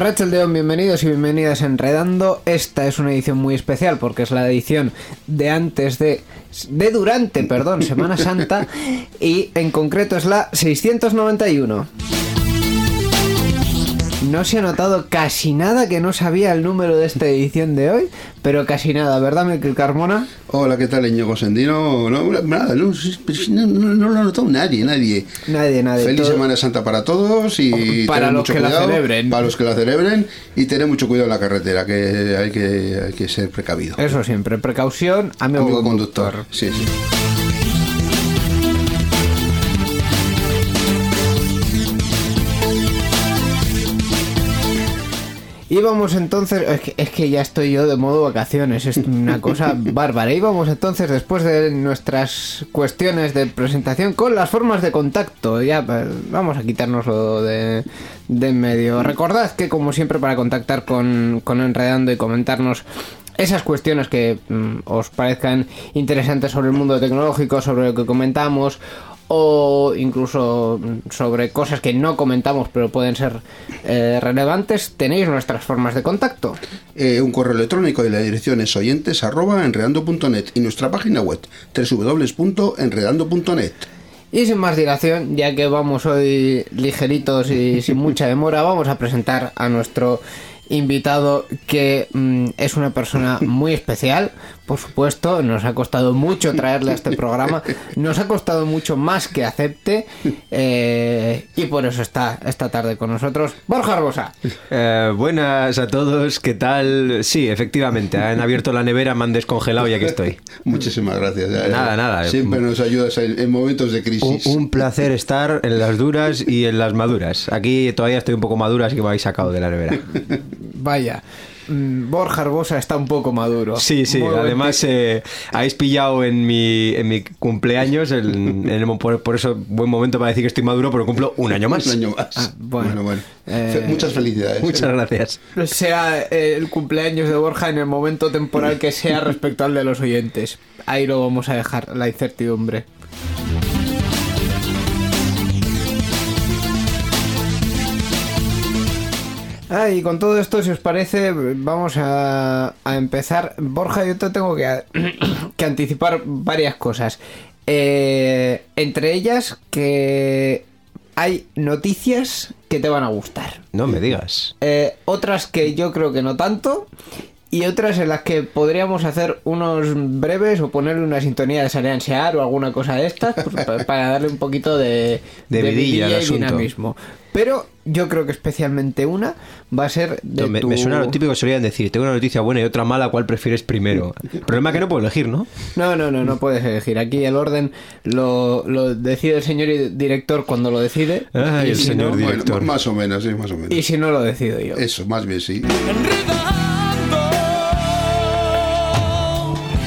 Rachel León, bienvenidos y bienvenidas a Enredando. Esta es una edición muy especial porque es la edición de antes de. de durante, perdón, Semana Santa y en concreto es la 691. No se ha notado casi nada que no sabía el número de esta edición de hoy, pero casi nada, ¿verdad, Miquel Carmona? Hola, ¿qué tal, Íñigo Sendino? No, nada, no, no, no, lo ha notado nadie, nadie. Nadie, nadie. Feliz Semana Santa para todos y para los mucho que cuidado, la celebren. Para los que la celebren y tener mucho cuidado en la carretera, que hay que, hay que ser precavido. Eso siempre, precaución, amigo, Amigo conductor. conductor. Sí, sí. Y vamos entonces, es que, es que ya estoy yo de modo vacaciones, es una cosa bárbara. Y vamos entonces, después de nuestras cuestiones de presentación, con las formas de contacto. Ya pues, vamos a quitárnoslo de, de en medio. Recordad que, como siempre, para contactar con, con Enredando y comentarnos esas cuestiones que mm, os parezcan interesantes sobre el mundo tecnológico, sobre lo que comentamos, o incluso sobre cosas que no comentamos pero pueden ser eh, relevantes, tenéis nuestras formas de contacto. Eh, un correo electrónico y la dirección es oyentes arroba enredando.net y nuestra página web www.enredando.net. Y sin más dilación, ya que vamos hoy ligeritos y sin mucha demora, vamos a presentar a nuestro invitado que mm, es una persona muy especial, por supuesto, nos ha costado mucho traerle a este programa, nos ha costado mucho más que acepte eh, y por eso está esta tarde con nosotros Borja Arbosa. Eh, buenas a todos, ¿qué tal? Sí, efectivamente, han abierto la nevera, me han descongelado y aquí estoy. Muchísimas gracias. Ya, ya. Nada, nada. Siempre nos ayudas en, en momentos de Un, crisis. un placer estar en las duras y en las maduras. Aquí todavía estoy un poco madura, así que me habéis sacado de la nevera. Vaya, Borja Arbosa está un poco maduro. Sí, sí, Muy además eh, habéis pillado en mi, en mi cumpleaños, el- en el- por, por eso buen momento para decir que estoy maduro, pero cumplo un año más. Un año más. Ah, bueno. bueno, bueno. Eh, Muchas felicidades. Muchas gracias. sea eh, el cumpleaños de Borja en el momento temporal que sea respecto al de los oyentes. Ahí lo vamos a dejar, la incertidumbre. Ah, y con todo esto, si os parece, vamos a, a empezar. Borja, yo te tengo que, que anticipar varias cosas. Eh, entre ellas, que hay noticias que te van a gustar. No me digas. Eh, otras que yo creo que no tanto. Y otras en las que podríamos hacer unos breves o ponerle una sintonía de Sarean Sear o alguna cosa de estas pues, pa- para darle un poquito de, De vidilla al y asunto. dinamismo. Pero yo creo que especialmente una va a ser de me, tu- me suena lo típico que solían decir, tengo una noticia buena y otra mala, ¿cuál prefieres primero? El problema es que no puedo elegir, ¿no? No, no, no, no puedes elegir. Aquí el orden lo, lo decide el señor i- director cuando lo decide. Ay, y el si señor no- Bueno, director. más o menos, sí, más o menos. Y si no lo decido yo. Eso, más bien sí.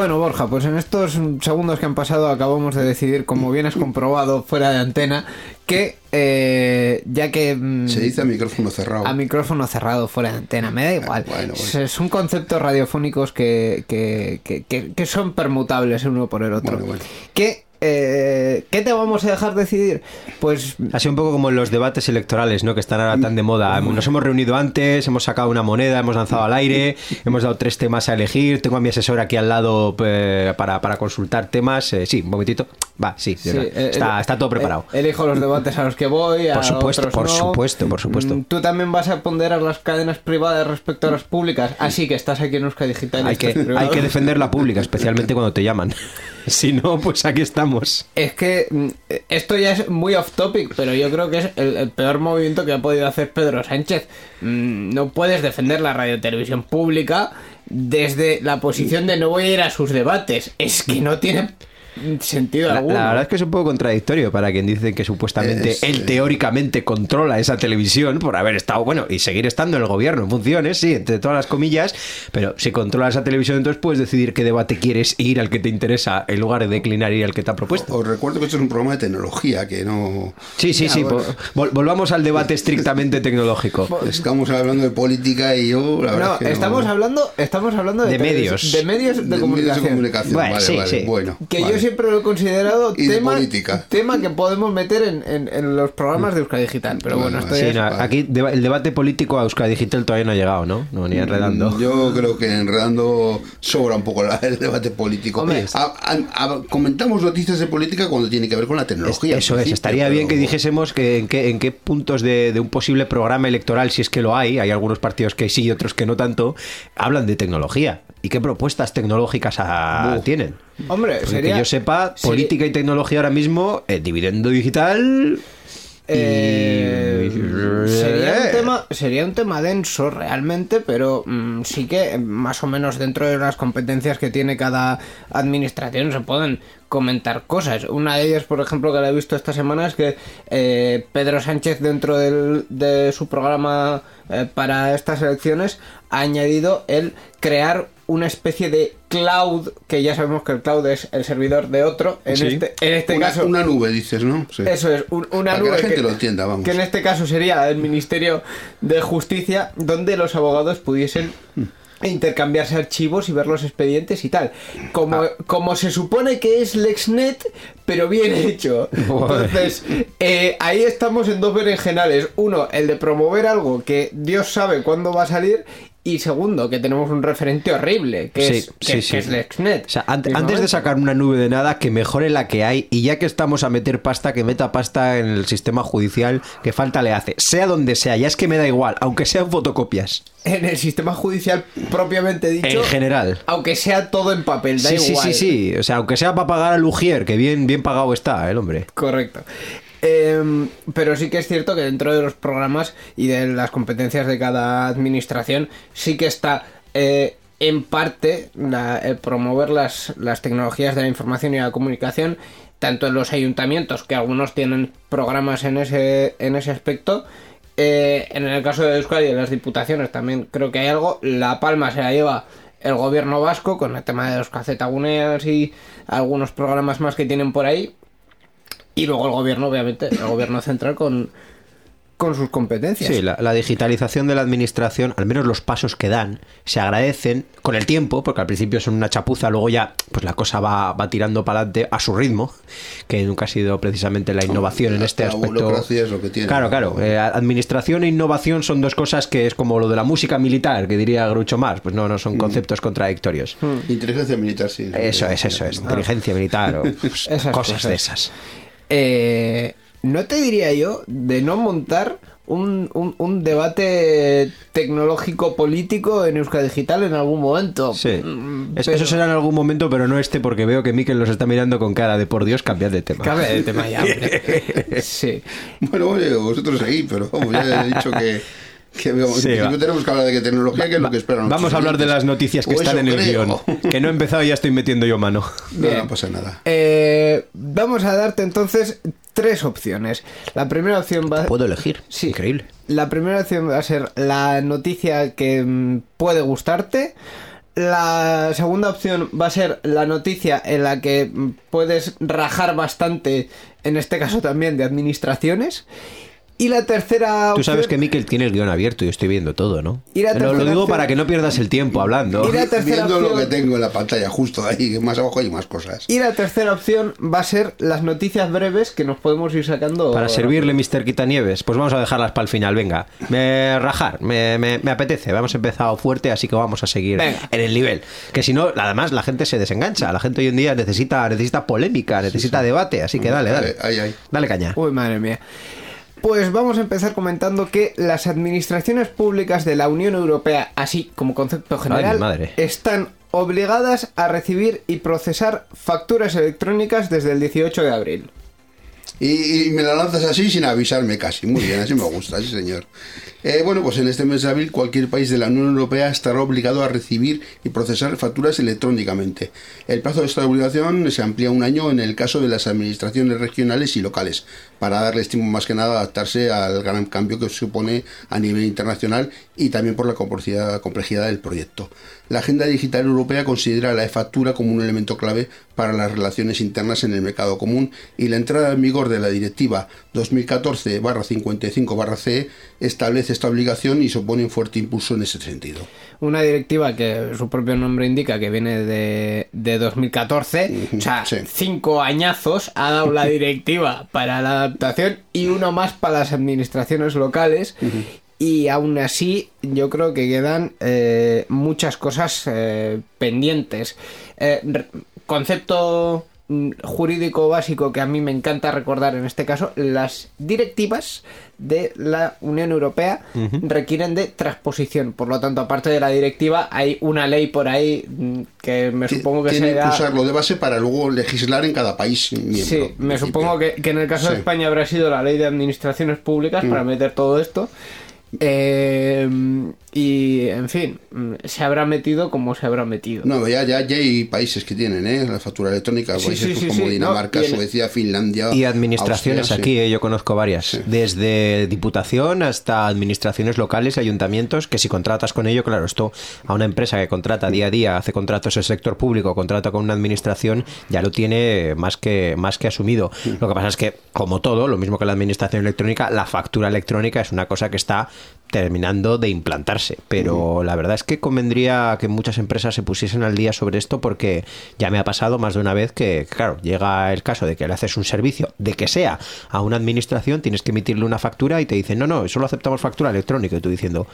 Bueno, Borja, pues en estos segundos que han pasado acabamos de decidir, como bien has comprobado fuera de antena, que eh, ya que... mm, Se dice a micrófono cerrado. a micrófono cerrado fuera de antena, me da igual. bueno, Es- bueno. Son conceptos radiofónicos que, que, que- que- que son permutables uno por el otro. Bueno, bueno. ¿Qué, eh, ¿Qué te vamos a dejar decidir? Pues Ha sido un poco como en los debates electorales, ¿no? Que están ahora tan de moda. Nos hemos reunido antes, hemos sacado una moneda, hemos lanzado al aire, hemos dado tres temas a elegir. Tengo a mi asesor aquí al lado eh, para, para consultar temas. Eh, sí, un momentito. Va, sí, está, está todo preparado. elijo los debates a los que voy. a Por supuesto, otros por no. supuesto, por supuesto. Mm, Tú también vas a ponderar las cadenas privadas respecto a las públicas. Así que estás aquí en Euskadi Digital. hay, que, hay que defender la pública, especialmente cuando te llaman. Si no, pues aquí estamos. Es que mm, esto ya es muy off topic, pero yo creo que es el, peor movimiento que ha podido hacer Pedro Sánchez. Mm, No puedes defender la radiotelevisión pública desde la posición de no voy a ir a sus debates. Es que no tiene sentido La, alguno. la verdad es que es un poco contradictorio para quien dice que supuestamente Es, él eh. teóricamente controla esa televisión por haber estado, bueno, y seguir estando en el gobierno en funciones, sí, entre todas las comillas, pero si controla esa televisión entonces puedes decidir qué debate quieres ir al que te interesa en lugar de declinar ir al que te ha propuesto. Os recuerdo que esto es un programa de tecnología, que no... Sí, sí, Ya, sí, bueno. vol- volvamos al debate estrictamente tecnológico. Estamos hablando de política y yo, la verdad No, es que no- estamos hablando, estamos hablando de, medios. de medios de, de medios comunicación. de comunicación. Bueno, vale, sí, vale, sí. bueno. Que vale. yo siempre lo he considerado Y tema, política. tema que podemos meter en, en- en los programas de Euskadi Digital. Pero bueno, Bueno, Sí, es- no, aquí deba- el debate político a Euskadi Digital todavía no ha llegado, ¿no? No, ni enredando. Mm, Yo creo que enredando sobra un poco la- el debate político. Hombre. A- a- a- comentamos noticias de política cuando tiene que ver con la Es- tecnología. Eso en es, estaría bien que pero- dijésemos que en qué, en qué puntos de, de un posible programa electoral, si es que lo hay, hay algunos partidos que sí y otros que no tanto, hablan de tecnología. ¿Y qué propuestas tecnológicas ah, tienen? Hombre, Porque sería... que yo sepa, sería- política y tecnología ahora mismo, el dividendo digital... Eh, y- sería, un Eh. tema, sería un tema denso realmente, pero mm, sí que eh, más o menos dentro de las competencias que tiene cada administración se pueden comentar cosas. Una de ellas, por ejemplo, que la he visto esta semana es que eh, Pedro Sánchez dentro del- de su programa eh, para estas elecciones ha añadido el crear una especie de cloud, que ya sabemos que el cloud es el servidor de otro, en Sí. este, en este una, caso... una nube, dices, ¿no? Sí. Eso es, un- una Para que nube la gente lo entienda, vamos. que en este caso sería el Ministerio de Justicia, donde los abogados pudiesen intercambiarse archivos y ver los expedientes y tal. Como, Ah. como se supone que es LexNet, pero bien hecho. Entonces, eh, ahí estamos en dos berenjenales. Uno, el de promover algo que Dios sabe cuándo va a salir. Y segundo, que tenemos un referente horrible, que, Sí, es, que, sí, sí. que es LexNet. O sea, antes de sacar una nube de nada, que mejore la que hay. Y ya que estamos a meter pasta, que meta pasta en el sistema judicial, que falta le hace. Sea donde sea, ya es que me da igual, aunque sean fotocopias. En el sistema judicial propiamente dicho. En general. Aunque sea todo en papel, da Sí, sí, igual. sí, sí. O sea, aunque sea para pagar al Ujier, que bien, bien pagado está el hombre. Correcto. Em, pero sí que es cierto que dentro de los programas y de las competencias de cada administración sí que está eh, en parte la- el promover las, las tecnologías de la información y la comunicación tanto en los ayuntamientos que algunos tienen programas en ese en ese aspecto eh, en el caso de Euskadi en las diputaciones también creo que hay algo. La Palma se la lleva el gobierno vasco con el tema de los cacetaguneas y algunos programas más que tienen por ahí y luego el gobierno, obviamente, el gobierno central con, con sus competencias. Sí, la, la digitalización de la administración, al menos los pasos que dan, se agradecen con el tiempo, porque al principio son una chapuza, luego ya pues la cosa va, va tirando para adelante a su ritmo, que nunca ha sido precisamente la innovación en este La aspecto. burocracia es lo que tiene. Claro, claro. eh, administración e innovación son dos cosas que es como lo de la música militar, que diría Groucho Marx. Pues no, no Mm. son conceptos contradictorios. Inteligencia militar, sí. Eso es, eso es. Inteligencia militar o pues, Esas cosas cosas. de esas. Eh, no te diría yo de no montar un, un- un debate tecnológico político en Euskadi Digital en algún momento. Sí. Mm, pero- Eso será en algún momento, pero no este, porque veo que Mikel los está mirando con cara de por Dios, cambiad de tema. Cabe de tema ya, hombre. Sí. Bueno, oye, vosotros ahí, pero vamos, ya he dicho que, que vamos, Sí, va. tenemos que hablar de que tecnología, que es lo que esperan Vamos a hablar de las noticias que O están en el creo. guion. Que no he empezado y ya estoy metiendo yo mano. No, Bien. no pasa nada. Eh, vamos a darte entonces tres opciones. La primera opción va Puedo elegir. Sí. Increíble. La primera opción va a ser la noticia que mm, puede gustarte. La segunda opción va a ser la noticia en la que mm, puedes rajar bastante, en este caso también de administraciones. Y la tercera Tú sabes opción- que Miquel tiene el guion abierto y estoy viendo todo, ¿no? Y la Lo, digo opción- para que no pierdas el tiempo hablando. Y la tercera Viendo lo que opción- tengo en la pantalla, justo ahí, más abajo hay más cosas. Y la tercera opción va a ser las noticias breves que nos podemos ir sacando. Para servirle Mr. Quitanieves, pues vamos a dejarlas para el final, venga. Me rajar, me, me- me apetece. Hemos empezado fuerte, así que vamos a seguir Venga. en el nivel. Que si no, además la gente se desengancha. La gente hoy en día necesita, necesita polémica, necesita debate, así que dale, dale. Ahí, ahí. Dale caña. Uy, madre mía. Pues vamos a empezar comentando que las administraciones públicas de la Unión Europea, así como concepto general, madre. están obligadas a recibir y procesar facturas electrónicas desde el 18 de abril. Y, y me la lanzas así sin avisarme casi. Muy bien, así me gusta, sí señor. Eh, bueno, pues en este mes de abril cualquier país de la Unión Europea estará obligado a recibir y procesar facturas electrónicamente. El plazo de esta obligación se amplía un año en el caso de las administraciones regionales y locales, para darles tiempo más que nada a adaptarse al gran cambio que supone a nivel internacional y también por la complejidad, complejidad del proyecto. La Agenda Digital Europea considera la e-factura como un elemento clave para las relaciones internas en el mercado común y la entrada en vigor de la Directiva 2014-55-CE establece esta obligación y supone un fuerte impulso en ese sentido. Una directiva que su propio nombre indica que viene de, de 2014, o sea, sí. cinco añazos ha dado la directiva para la adaptación y uno más para las administraciones locales. Y aún así, yo creo que quedan eh, muchas cosas eh, pendientes. Eh, concepto jurídico básico que a mí me encanta recordar en este caso, las directivas de la Unión Europea requieren de transposición. Por lo tanto, aparte de la directiva, hay una ley por ahí mm, que me supongo que que será... usarlo de base para luego legislar en cada país miembro. Sí, me supongo que, que en el caso de. España habrá sido la ley de administraciones públicas para meter todo esto. Eh, y, en fin, se habrá metido como se habrá metido. No, ya, ya, ya hay países que tienen ¿eh? la factura electrónica, Sí, países sí, sí, como sí, Dinamarca, no, Suecia, Finlandia. Y administraciones Austria, aquí, sí. eh, yo conozco varias. Desde diputación hasta administraciones locales, ayuntamientos, que si contratas con ello, claro, esto a una empresa que contrata día a día, hace contratos en el sector público, contrata con una administración, ya lo tiene más que, más que asumido. Lo que pasa es que, como todo, lo mismo que la administración electrónica, la factura electrónica es una cosa que está terminando de implantarse. Pero la verdad es que convendría que muchas empresas se pusiesen al día sobre esto porque ya me ha pasado más de una vez que, claro, llega el caso de que le haces un servicio, de que sea, a una administración, tienes que emitirle una factura y te dicen, no, no, solo aceptamos factura electrónica. Y tú diciendo,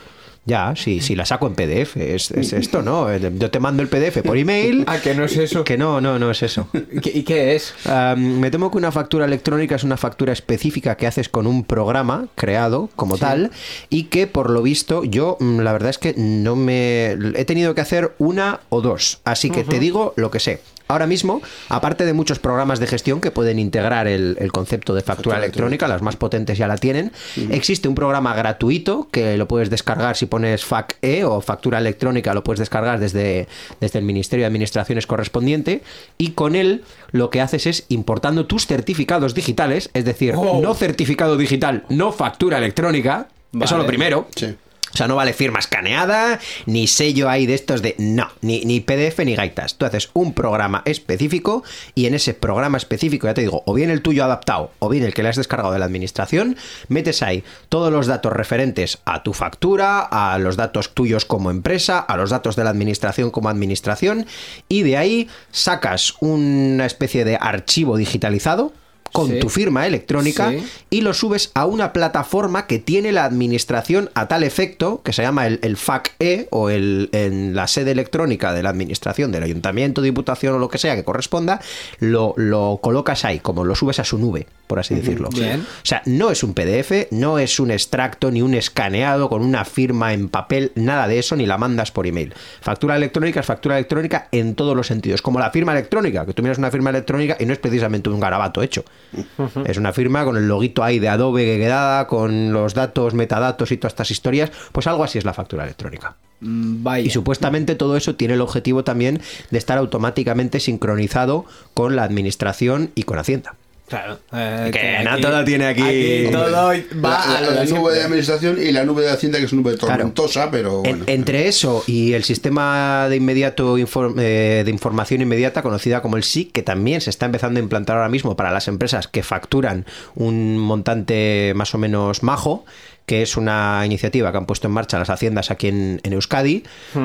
ya, sí, sí, la saco en PDF, es, es esto, ¿no? Yo te mando el PDF por email. Ah, que no es eso. Que no, no, no es eso. ¿Y qué, y qué es? Um, me temo que una factura electrónica es una factura específica que haces con un programa creado como tal y que por lo visto yo mm, la verdad es que no me he tenido que hacer una o dos, así que te digo lo que sé. Ahora mismo, aparte de muchos programas de gestión que pueden integrar el, el concepto de factura Factura electrónica, las más potentes ya la tienen, existe un programa gratuito que lo puedes descargar si pones FAC-E o factura electrónica, lo puedes descargar desde, desde el Ministerio de Administraciones correspondiente y con él lo que haces es importando tus certificados digitales, es decir, Oh. no certificado digital, no factura electrónica, eso Vale. lo primero. Sí. O sea, no vale firma escaneada, ni sello ahí de estos de... No, ni, ni PDF ni gaitas. Tú haces un programa específico y en ese programa específico, ya te digo, o bien el tuyo adaptado o bien el que le has descargado de la administración, metes ahí todos los datos referentes a tu factura, a los datos tuyos como empresa, a los datos de la administración como administración y de ahí sacas una especie de archivo digitalizado con Sí. tu firma electrónica Sí. y lo subes a una plataforma que tiene la administración a tal efecto, que se llama el, el FAC-E o el, en la sede electrónica de la administración del ayuntamiento, diputación o lo que sea que corresponda, lo, lo colocas ahí, como lo subes a su nube, por así decirlo. Bien. O sea, no es un PDF, no es un extracto ni un escaneado con una firma en papel, nada de eso, ni la mandas por email. Factura electrónica es factura electrónica en todos los sentidos, como la firma electrónica, que tú miras una firma electrónica y no es precisamente un garabato hecho. Es una firma con el loguito ahí de Adobe que quedada, con los datos, metadatos y todas estas historias, pues algo así es la factura electrónica. Mm, Vaya. Y supuestamente todo eso tiene el objetivo también de estar automáticamente sincronizado con la administración y con Hacienda. Claro. eh, Que Nato lo tiene aquí. todo va la, a lo la nube de administración y la nube de Hacienda, que es una nube tormentosa, pero En- entre eso y el sistema de inmediato inform- eh, de información inmediata conocida como el SIC, que también se está empezando a implantar ahora mismo para las empresas que facturan un montante más o menos majo, que es una iniciativa que han puesto en marcha las haciendas aquí en, en Euskadi,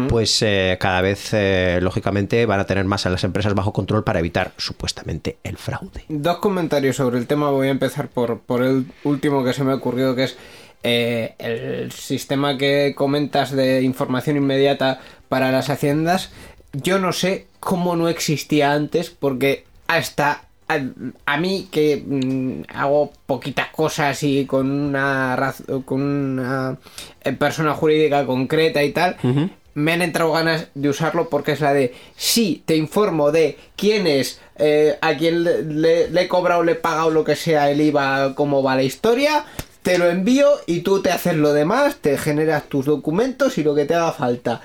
pues eh, cada vez, eh, lógicamente, van a tener más a las empresas bajo control para evitar supuestamente el fraude. Dos comentarios sobre el tema. Voy a empezar por, por el último que se me ha ocurrido, que es eh, el sistema que comentas de información inmediata para las haciendas. Yo no sé cómo no existía antes, porque hasta a, a mí que mm, hago poquitas cosas y con una, con una eh, persona jurídica concreta y tal, me han entrado ganas de usarlo porque es la de sí, te informo de quién es, eh, a quién le, le- le he cobrado, le he pagado lo que sea el IVA, cómo va la historia, te lo envío y tú te haces lo demás, te generas tus documentos y lo que te haga falta.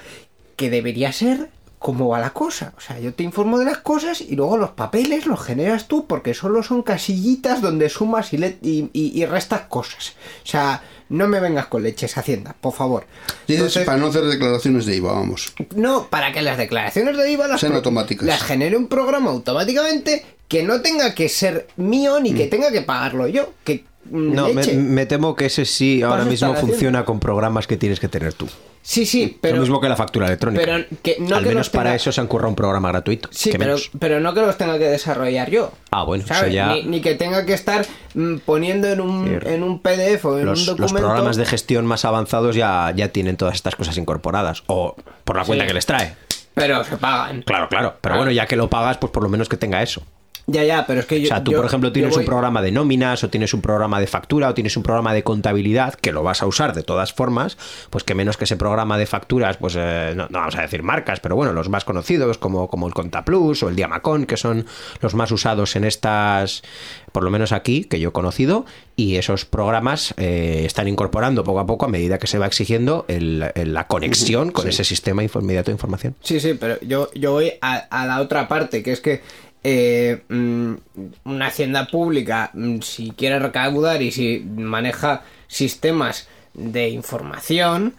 Que debería ser cómo va la cosa. O sea, yo te informo de las cosas y luego los papeles los generas tú porque solo son casillitas donde sumas y, le- y, y- y restas cosas. O sea, no me vengas con leches, Hacienda, por favor. Entonces- para no hacer declaraciones de IVA, vamos. no, para que las declaraciones de IVA las, Sean pro- automáticas. las genere un programa automáticamente que no tenga que ser mío ni que tenga que pagarlo yo. Que mm, No, me, temo que ese sí ahora mismo funciona con programas que tienes que tener tú. Sí, sí, pero lo mismo que la factura electrónica. pero que no Al que menos los para eso se han currado un programa gratuito. Sí, pero, menos. pero no que los tenga que desarrollar yo. Ah, bueno, eso ya- Ni, ni que tenga que estar mm, poniendo en un, en un PDF o en Los, un los documento. programas de gestión más avanzados ya, ya tienen todas estas cosas incorporadas. O por la cuenta Sí. que les trae. Pero se pagan. Claro, claro. Pero Ah. bueno, ya que lo pagas, pues por lo menos que tenga eso. Ya, ya, pero es que yo. O sea, tú, yo- por ejemplo, tienes voy- un programa de nóminas o tienes un programa de factura o tienes un programa de contabilidad que lo vas a usar de todas formas, pues que menos que ese programa de facturas, pues eh, no, no vamos a decir marcas, pero bueno, los más conocidos como, como el ContaPlus o el Diamacon, que son los más usados en estas, por lo menos aquí, que yo he conocido, y esos programas eh, están incorporando poco a poco a medida que se va exigiendo el- el- la conexión con ese sistema inmediato de información. Sí, sí, pero yo, yo voy a, a la otra parte, que es que eh, mm, una hacienda pública, mm, si quiere recaudar y si maneja sistemas de información,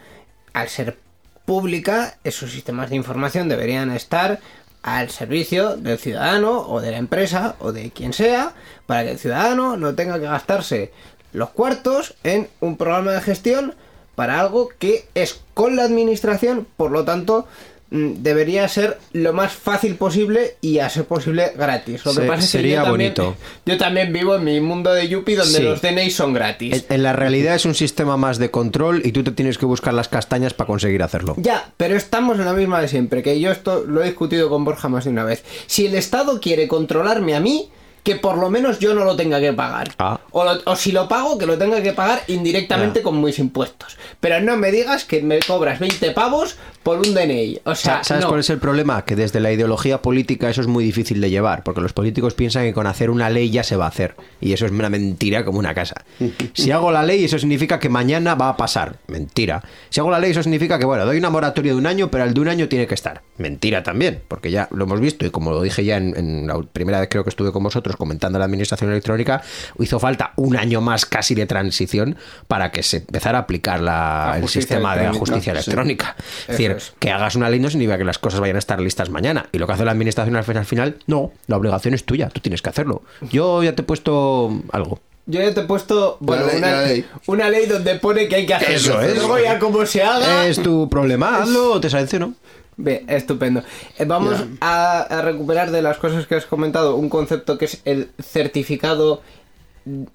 al ser pública, esos sistemas de información deberían estar al servicio del ciudadano o de la empresa o de quien sea, para que el ciudadano no tenga que gastarse los cuartos en un programa de gestión para algo que es con la administración, por lo tanto debería ser lo más fácil posible y a ser posible gratis. Lo que Se- pasa es que sería yo también, bonito. yo también vivo en mi mundo de Yuppie donde Sí. los DNI son gratis. En, en la realidad es un sistema más de control y tú te tienes que buscar las castañas para conseguir hacerlo. Ya, pero estamos en la misma de siempre, que yo esto lo he discutido con Borja más de una vez. Si el Estado quiere controlarme a mí, que por lo menos yo no lo tenga que pagar. Ah. O, lo- o si lo pago, que lo tenga que pagar indirectamente con mis impuestos. Pero no me digas que me cobras 20 pavos por un DNI. O sea, Sa- ¿Sabes no. cuál es el problema? Que desde la ideología política eso es muy difícil de llevar, porque los políticos piensan que con hacer una ley ya se va a hacer, y eso es una mentira como una casa. Si hago la ley, eso significa que mañana va a pasar. Mentira. Si hago la ley, eso significa que, bueno, doy una moratoria de un año, pero el de un año tiene que estar. Mentira también, porque ya lo hemos visto, y como lo dije ya en, en la primera vez creo que estuve con vosotros comentando la administración electrónica, hizo falta un año más casi de transición para que se empezara a aplicar la- La el sistema de la electrónica, justicia sí. electrónica. Es Eso decir, es. que hagas una ley no significa que las cosas vayan a estar listas mañana. Y lo que hace la administración al final, al final, no, la obligación es tuya, tú tienes que hacerlo. Yo ya te he puesto algo. Yo ya te he puesto bueno, ley, una, ley. una ley donde pone que hay que hacerlo. Eso es. Luego ya como se haga... Es tu problema, hazlo o te sanciono. Bien, estupendo. Eh, vamos a, a recuperar de las cosas que has comentado un concepto que es el certificado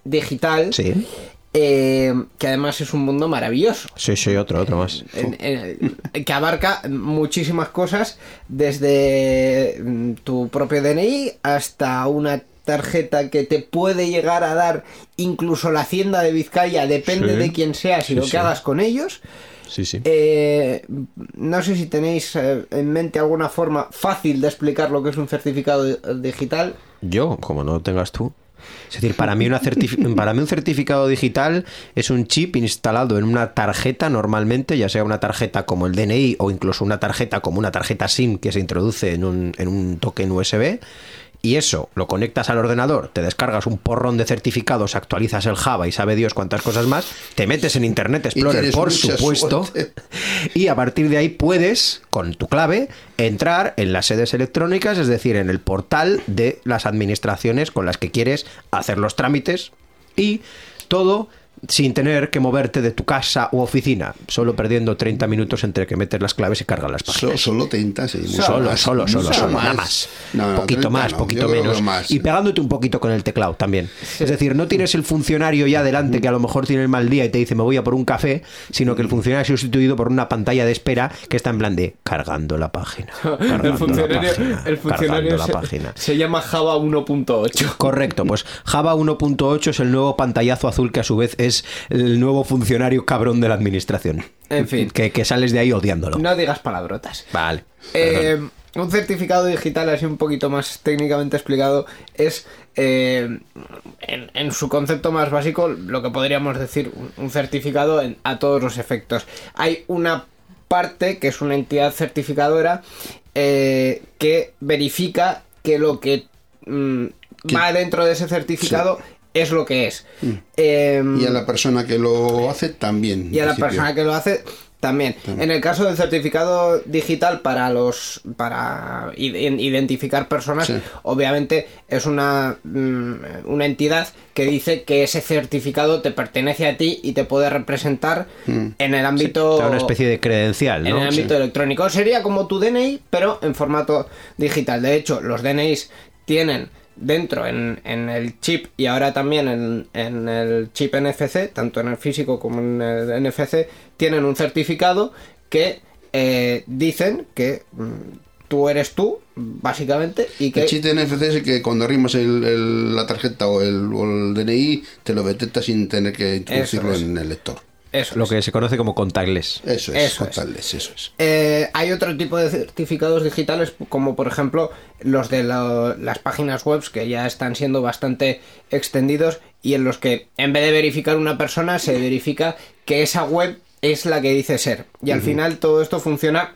digital. Sí. Eh, que además es un mundo maravilloso. Sí, sí, otro, otro más. en- en- que abarca muchísimas cosas desde mm, tu propio DNI hasta una tarjeta que te puede llegar a dar incluso la hacienda de Vizcaya depende Sí. de quién seas y Sí, lo sí. que hagas con ellos Sí, sí. eh, no sé si tenéis eh, en mente alguna forma fácil de explicar lo que es un certificado di- digital. Yo, como no lo tengas tú. Es decir, para mí, una para mí un certificado digital es un chip instalado en una tarjeta normalmente, ya sea una tarjeta como el DNI o incluso una tarjeta como una tarjeta SIM que se introduce en un, en un token USB y eso lo conectas al ordenador, te descargas un porrón de certificados, actualizas el Java y sabe Dios cuántas cosas más, te metes en Internet Explorer, por supuesto, suerte. y a partir de ahí puedes, con tu clave, entrar en las sedes electrónicas, es decir, en el portal de las administraciones con las que quieres hacer los trámites y todo sin tener que moverte de tu casa u oficina, solo perdiendo 30 minutos entre que metes las claves y cargas las So- páginas. solo 30, sí. Solo, más, solo, solo, solo, nada más. No, no, poquito 30 más, no, poquito menos. Y pegándote un poquito con el teclado también. Es decir, no tienes el funcionario ya delante que a lo mejor tiene el mal día y te dice me voy a por un café, sino que el funcionario es sustituido por una pantalla de espera que está en plan de cargando la página. cargando El funcionario, la página, el funcionario la se, página. se llama Java 1.8. Correcto, pues Java 1.8 es el nuevo pantallazo azul que a su vez es el nuevo funcionario cabrón de la administración. En fin. Que, que sales de ahí odiándolo. No digas palabrotas. Vale. Eh, un certificado digital, así un poquito más técnicamente explicado, es eh, en, en su concepto más básico lo que podríamos decir un, un certificado en- a todos los efectos. Hay una parte que es una entidad certificadora eh, que verifica que lo que mm, Que- va dentro de ese certificado es lo que es. Em, Y a la persona que lo hace también. en y a la persona que lo hace también. En el caso del certificado digital para los para id- identificar personas, Sí. obviamente es una mm, una entidad que dice que ese certificado te pertenece a ti y te puede representar en el ámbito O sea, una especie de credencial, en ¿no? el ámbito electrónico. Sería como tu DNI, pero en formato digital. De hecho, los DNIs tienen dentro en, en el chip y ahora también en, en el chip NFC, tanto en el físico como en el NFC, tienen un certificado que eh, dicen que mm, tú eres tú, básicamente, y que... El chip de NFC es el que cuando arrimas el- el- la tarjeta o el, o el DNI te lo detecta sin tener que introducirlo es. en el lector. Eso Lo es. que se conoce como contactless. Eso es, Eso es. totalles, eso es. Eh, hay otro tipo de certificados digitales, como por ejemplo los de lo- las páginas web que ya están siendo bastante extendidos y en los que en vez de verificar una persona se verifica que esa web es la que dice ser. Y al final todo esto funciona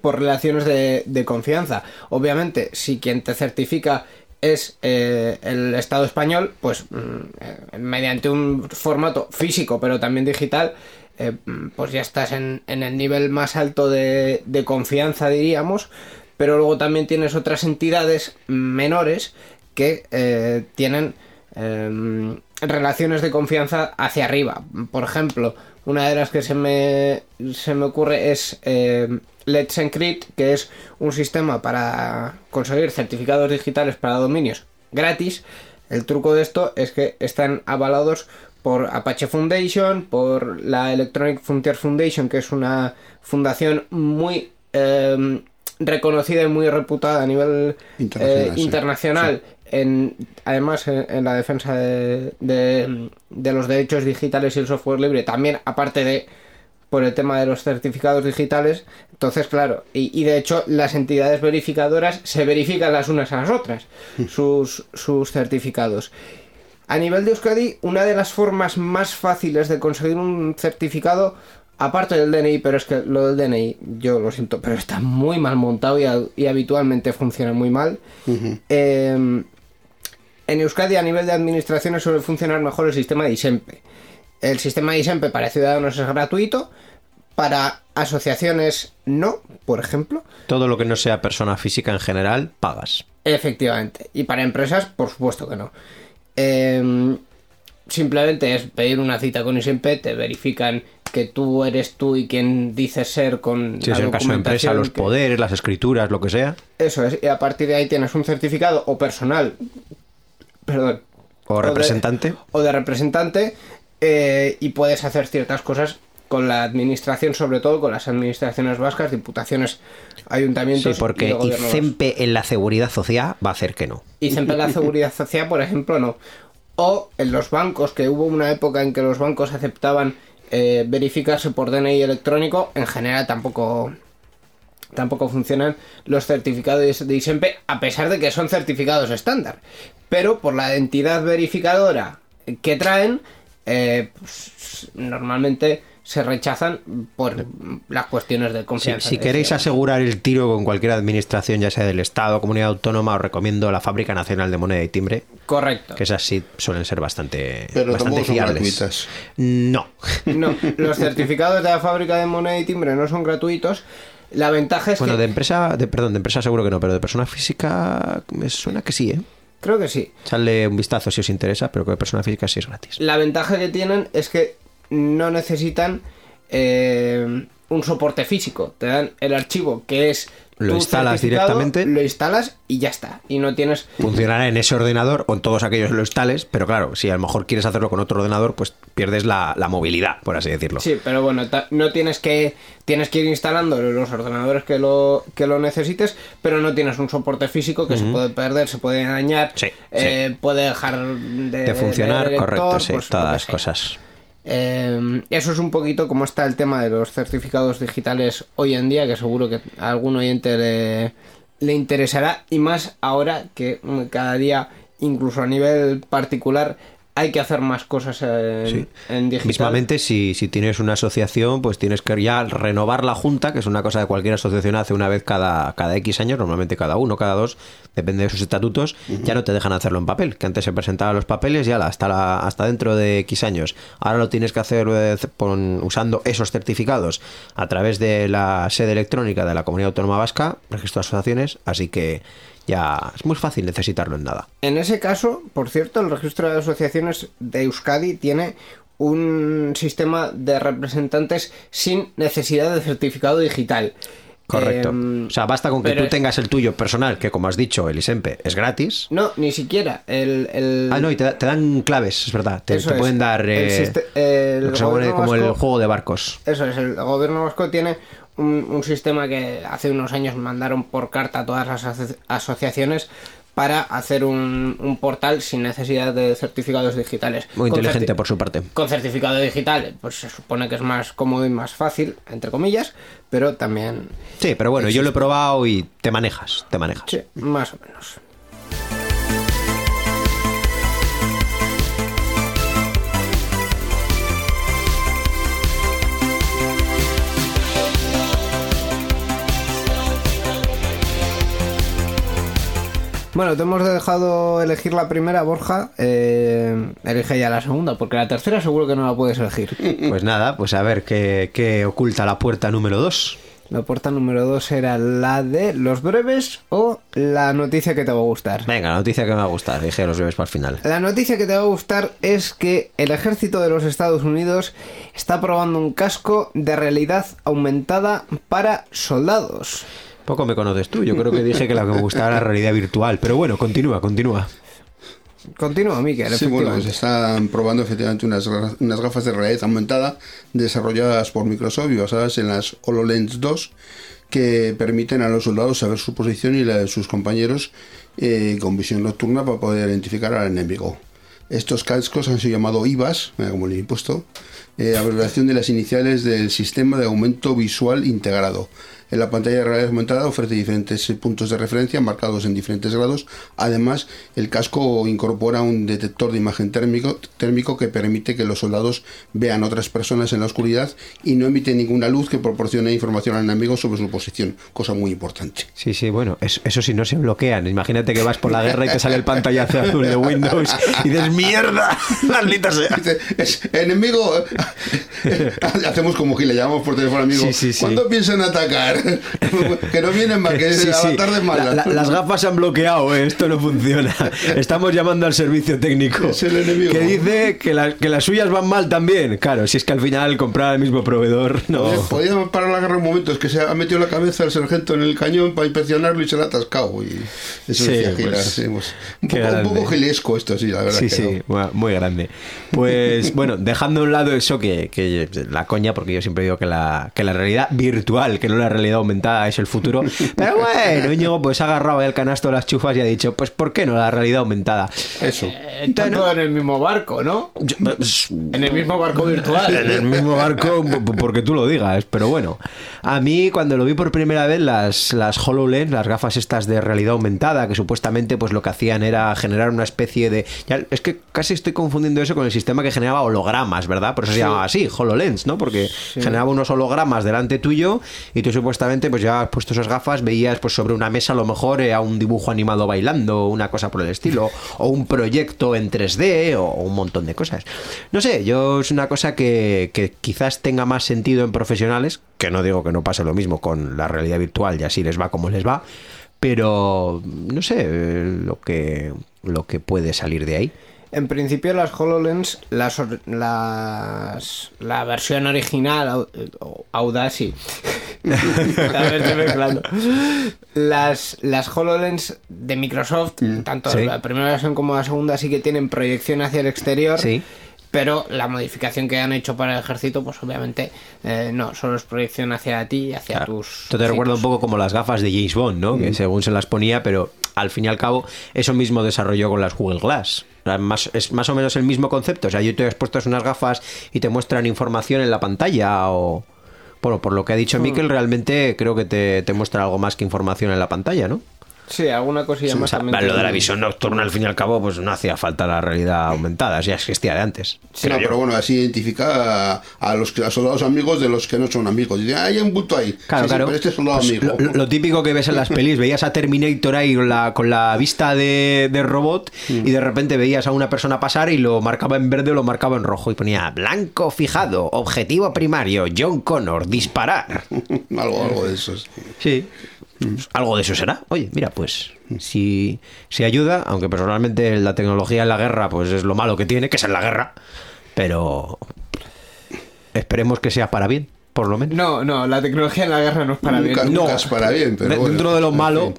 por relaciones de, de confianza. Obviamente, si quien te certifica es eh, el Estado español, pues mm, eh, mediante un formato físico, pero también digital, eh, mm, pues ya estás en, en el nivel más alto de, de confianza, diríamos. Pero luego también tienes otras entidades menores que tienen eh, relaciones de confianza hacia arriba. Por ejemplo, una de las que se me, se me ocurre es eh, Let's Encrypt, que es un sistema para conseguir certificados digitales para dominios gratis. El truco de esto es que están avalados por Apache Foundation, por la Electronic Frontier Foundation, que es una fundación muy eh, reconocida y muy reputada a nivel Internacional, eh, sí. internacional en, además en, en la defensa de, de- de los derechos digitales y el software libre, también aparte de por el tema de los certificados digitales. Entonces, claro, y, y de hecho las entidades verificadoras se verifican las unas a las otras, sus, sus certificados. A nivel de Euskadi, una de las formas más fáciles de conseguir un certificado, aparte del DNI, pero es que lo del DNI, yo lo siento, pero está muy mal montado y, a- y habitualmente funciona muy mal. Eh, en Euskadi, a nivel de administraciones, suele funcionar mejor el sistema de ISEMPE. El sistema de ISEMPE para ciudadanos es gratuito, para asociaciones no, por ejemplo. Todo lo que no sea persona física en general, pagas. Efectivamente. Y para empresas, por supuesto que no. Em, simplemente es pedir una cita con ISEMPE, te verifican que tú eres tú y quien dices ser con Si es el caso de empresa, los que- poderes, las escrituras, lo que sea. Eso es, y a partir de ahí tienes un certificado o personal, perdón, O de- representante. o de representante eh, y puedes hacer ciertas cosas con la administración, sobre todo con las administraciones vascas, diputaciones, Sí, ayuntamientos porque y. ICEMPE en la seguridad social va a hacer que no. Y siempre la seguridad social, por ejemplo, no. O en los bancos, que hubo una época en que los bancos aceptaban eh, verificarse por DNI electrónico, en general tampoco tampoco funcionan los certificados de ISEMPE, a pesar de que son certificados estándar. Pero por la entidad verificadora que traen, eh, pues, normalmente se rechazan por las cuestiones de confianza. si queréis asegurar el tiro con cualquier administración, ya sea del Estado, comunidad autónoma, os recomiendo la Fábrica Nacional de Moneda y Timbre, Correcto. que esas sí suelen ser bastante, Pero bastante son fiables. gratuitas. No. No, los certificados de la fábrica de moneda y timbre no son gratuitos. La ventaja es Bueno, que... de empresa, de, perdón, de empresa seguro que no, pero de persona física me suena que sí, ¿eh? Creo que sí. Echarle un vistazo si os interesa, pero que persona física sí es gratis. La ventaja que tienen es que no necesitan eh, un soporte físico. Te dan el archivo que es. Lo instalas directamente. Lo instalas y ya está. Y no tienes. Funcionará en ese ordenador o en todos aquellos los tales, pero claro, si a lo mejor quieres hacerlo con otro ordenador, pues pierdes la, la movilidad, por así decirlo. Sí, pero bueno, no tienes que tienes que ir instalando los ordenadores que lo que lo necesites, pero no tienes un soporte físico que se puede perder, se puede dañar, Sí, eh, puede dejar de, De funcionar, correcto, lector, sí, pues, todas las cosas. Eh, eso es un poquito como está el tema de los certificados digitales hoy en día, que seguro que a algún oyente le, le interesará, y más ahora que cada día, incluso a nivel particular, hay que hacer más cosas en, Sí. en digital. Mismamente, si, si tienes una asociación, pues tienes que ya renovar la junta, que es una cosa que cualquier asociación hace una vez cada, cada X años, normalmente cada uno, cada dos, depende de sus estatutos, ya no te dejan hacerlo en papel, que antes se presentaban los papeles y ala, hasta, la, hasta dentro de X años. Ahora lo tienes que hacer eh, usando esos certificados a través de la sede electrónica de la Comunidad Autónoma Vasca, registro de asociaciones, así que ya es muy fácil necesitarlo en nada. En ese caso, por cierto, el registro de asociaciones de Euskadi tiene un sistema de representantes sin necesidad de certificado digital. Correcto. Em, o sea, basta con que tú tengas el tuyo personal, que como has dicho, el ISEMPE es gratis. No, ni siquiera. El, el- Ah, no, y te, te dan claves, es verdad. Te, es. pueden dar eh, el lo que se como el juego de barcos. Eso es, el gobierno vasco tiene un, un sistema que hace unos años mandaron por carta a todas las aso- asociaciones para hacer un, un portal sin necesidad de certificados digitales. Muy Con inteligente por su parte. Con certificado digital, pues se supone que es más cómodo y más fácil, entre comillas, pero también, Sí, pero bueno, yo lo he probado y te manejas, te manejas. sí, más o menos. Bueno, te hemos dejado elegir la primera, Borja. Eh, elige ya la segunda, porque la tercera seguro que no la puedes elegir. Pues nada, pues a ver qué, qué oculta la puerta número 2. La puerta número dos era la de los breves o la noticia que te va a gustar. Venga, la noticia que me va a gustar, dije los bebés para el final. La noticia que te va a gustar es que el ejército de los Estados Unidos está probando un casco de realidad aumentada para soldados. Poco me conoces tú, yo creo que dije que la que me gustaba era la realidad virtual. Pero bueno, continúa, continúa. Continúa, Miquel, Sí, bueno, se están probando efectivamente unas, unas gafas de realidad aumentada desarrolladas por Microsoft y basadas en las HoloLens 2 que permiten a los soldados saber su posición y la de sus compañeros eh, con visión nocturna para poder identificar al enemigo. Estos cascos han sido llamados IVAs, mira como le he puesto, eh, abreviación de las iniciales del Sistema de Aumento Visual Integrado. En la pantalla de realidad aumentada ofrece diferentes eh, puntos de referencia marcados en diferentes grados. Además, el casco incorpora un detector de imagen térmico, térmico que permite que los soldados vean otras personas en la oscuridad y no emite ninguna luz que proporcione información al enemigo sobre su posición, cosa muy importante. Sí, sí, bueno, eso, eso sí no se bloquean. Imagínate que vas por la guerra y te sale el pantallazo azul de Windows y dices ¡Mierda! ¡Maldita sea! Dice, es enemigo. Hacemos como que le llamamos por teléfono amigo. Sí, sí, sí. ¿Cuándo piensan atacar? que no vienen más, que la tarde es mala. La- la- las gafas se han bloqueado, ¿eh? esto no funciona. Estamos llamando al servicio técnico. Es el enemigo. Que dice que, la- que las suyas van mal también. Claro, si es que al final comprar al mismo proveedor, no. Podía parar la guerra un momento, es que se ha metido la cabeza el sargento en el cañón para inspeccionarlo y se la ha atascado. Y eso Sí, Gilar, pues, sí, pues, un, poco, un poco gilesco esto, sí, la verdad. Sí, que sí, no. muy- muy grande. Pues bueno, dejando a un lado eso que, que la coña, porque yo siempre digo que la, que la realidad virtual, que no la realidad aumentada es el futuro. Pero bueno, Íñigo pues ha agarrado el canasto de las chufas y ha dicho, pues ¿por qué no la realidad aumentada? Eso. Están todos en el mismo barco, ¿no? Yo- pues, En el mismo barco virtual. en el mismo barco porque tú lo digas, pero bueno. A mí cuando lo vi por primera vez las, las HoloLens, las gafas estas de realidad aumentada, que supuestamente pues lo que hacían era generar una especie de... ya, es que casi estoy confundiendo eso con el sistema que generaba hologramas, ¿verdad? Por eso se llamaba así, HoloLens, ¿no? Porque generaba unos hologramas delante tuyo y tú supuestamente pues ya has puesto esas gafas, veías pues sobre una mesa a lo mejor eh, a un dibujo animado bailando, una cosa por el estilo, o un proyecto en 3D o un montón de cosas. No sé, yo es una cosa que, que quizás tenga más sentido en profesionales, que no digo que no pase lo mismo con la realidad virtual y así les va como les va, pero no sé eh, lo que, lo que puede salir de ahí. En principio las HoloLens, las, las la versión original, o Audacity, las, las HoloLens de Microsoft, tanto Sí. la primera versión como la segunda, sí que tienen proyección hacia el exterior. Sí. Pero la modificación que han hecho para el ejército, pues obviamente eh, no, solo es proyección hacia ti y hacia Claro. tus. Esto te recuerda un poco como las gafas de James Bond, ¿no? Que según se las ponía, pero al fin y al cabo, eso mismo desarrolló con las Google Glass. Más- es más o menos el mismo concepto. O sea, yo te has puesto unas gafas y te muestran información en la pantalla o... Bueno, por lo que ha dicho Mikel, realmente creo que te, te muestra algo más que información en la pantalla, ¿no? Sí, alguna cosilla O más sea, también lo de la visión nocturna, al fin y al cabo, pues no hacía falta la realidad aumentada, ya existía de antes. Sí, no, pero bueno, así identifica a, a los que- a soldados amigos de los que no son amigos. Dice, "Ah, hay un bulto ahí. Claro, Sí, sí, claro. pero este es soldado Pues amigo. lo, lo típico que ves en las pelis, veías a Terminator ahí con la, con la vista de, de robot y de repente veías a una persona pasar y lo marcaba en verde o lo marcaba en rojo y ponía blanco fijado, objetivo primario, John Connor, disparar. algo, algo de eso. sí. Sí. Algo de eso será. Oye, mira, pues si, si ayuda, aunque personalmente la tecnología en la guerra pues es lo malo que tiene, que es en la guerra, pero esperemos que sea para bien, por lo menos. No, no, la tecnología en la guerra no es para Nunca, bien. nunca es para bien, pero De- bueno, dentro de lo malo,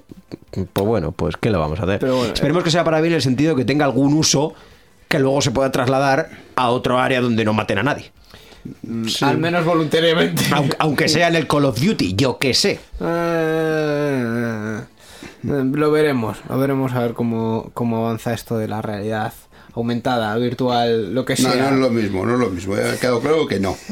fin. pues bueno, pues ¿qué le vamos a hacer? Pero bueno, Esperemos que sea para bien en el sentido de que tenga algún uso que luego se pueda trasladar a otro área donde no maten a nadie. Al menos voluntariamente. Aunque, aunque sea en el Call of Duty, yo qué sé. Eh, lo veremos, lo veremos a ver cómo, cómo avanza esto de la realidad aumentada, virtual, lo que No, sea. no es lo mismo, no es lo mismo. Ha quedado claro que no.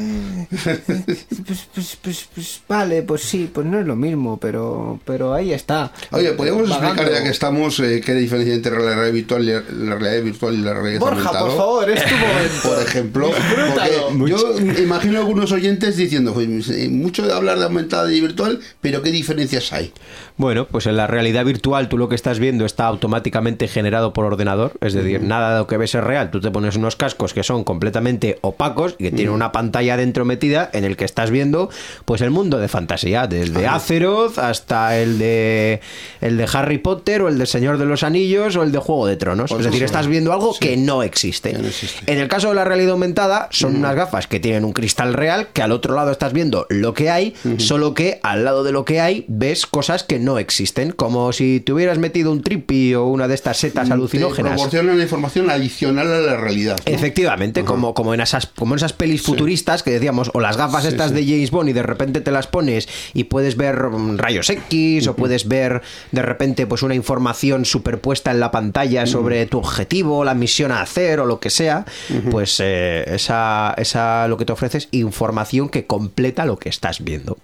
Pues, pues, pues, pues, vale, pues sí, pues no es lo mismo, pero, pero ahí está. Oye, podríamos explicar ya que estamos eh, qué diferencia entre la realidad virtual y la realidad virtual y la realidad Borja, aumentada. por favor, es tu momento. Por ejemplo, porque yo imagino a algunos oyentes diciendo, "Pues, eh, mucho de hablar de aumentada y virtual, pero ¿qué diferencias hay? Bueno, pues en la realidad virtual tú lo que estás viendo está automáticamente generado por ordenador, es decir, nada de lo que ves es real. Tú te pones unos cascos que son completamente opacos y que tienen una pantalla dentro metida en el que estás viendo pues el mundo de fantasía, desde Azeroth hasta el de el de Harry Potter o el de Señor de los Anillos o el de Juego de Tronos. Pues es decir, estás viendo algo que no existe. Que no existe. En el caso de la realidad aumentada, son unas gafas que tienen un cristal real, que al otro lado estás viendo lo que hay, solo que al lado de lo que hay ves cosas que no existen, como si te hubieras metido un tripi o una de estas setas Te alucinógenas. proporcionan información adicional a la realidad. ¿no? Efectivamente, como, como en esas, como en esas pelis futuristas que decíamos, o las gafas Sí, estas sí. de James Bond y de repente te las pones y puedes ver mm, rayos X o puedes ver de repente pues una información superpuesta en la pantalla sobre tu objetivo, la misión a hacer o lo que sea, pues eh, esa, esa lo que te ofrece es información que completa lo que estás viendo.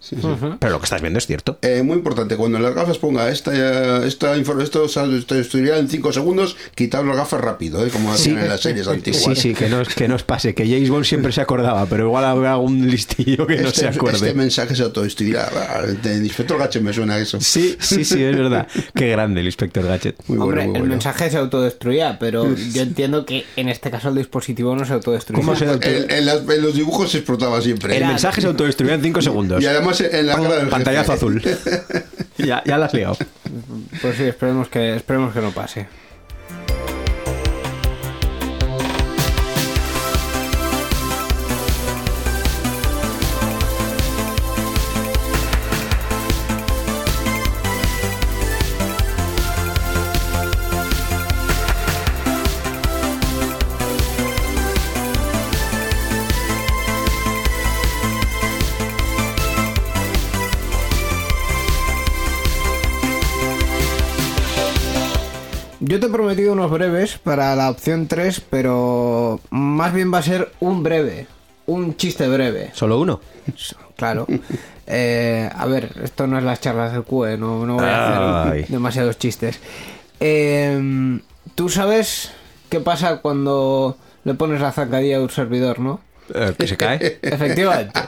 Pero lo que estás viendo es cierto. Eh, muy importante, cuando en las gafas ponga esta, eh, esta info- esto, esto estudiará en 5 segundos, quitar las gafas rápido, eh, como hacían en las series antiguas. Sí, sí, que nos, que nos pase, que James Bond siempre se acordaba, pero igual habrá algún listillo que no este, se acuerde. este mensaje se autodestruirá. Ah, El inspector Gache me suena a eso. Sí, sí, sí, es verdad. Qué grande el inspector Gadget. Muy bueno, Hombre, muy el bueno. mensaje se autodestruía, pero yo entiendo que en este caso el dispositivo no se autodestruía. ¿Cómo se auto- En, en las- en los dibujos se explotaba siempre. El mensaje se autodestruyó en 5 segundos. Y además en la cara del Pantallazo jefe. azul. ya, ya la has liado. Pues sí, esperemos que, esperemos que no pase. Yo te he prometido unos breves para la opción 3, pero más bien va a ser un breve, un chiste breve. ¿Solo uno? Claro. Eh, a ver, esto no es las charlas del QE, no, no voy a Ay. hacer demasiados chistes. Eh, Tú sabes qué pasa cuando le pones la zancadilla a un servidor, ¿no? Eh, ¿Que se cae? Efectivamente.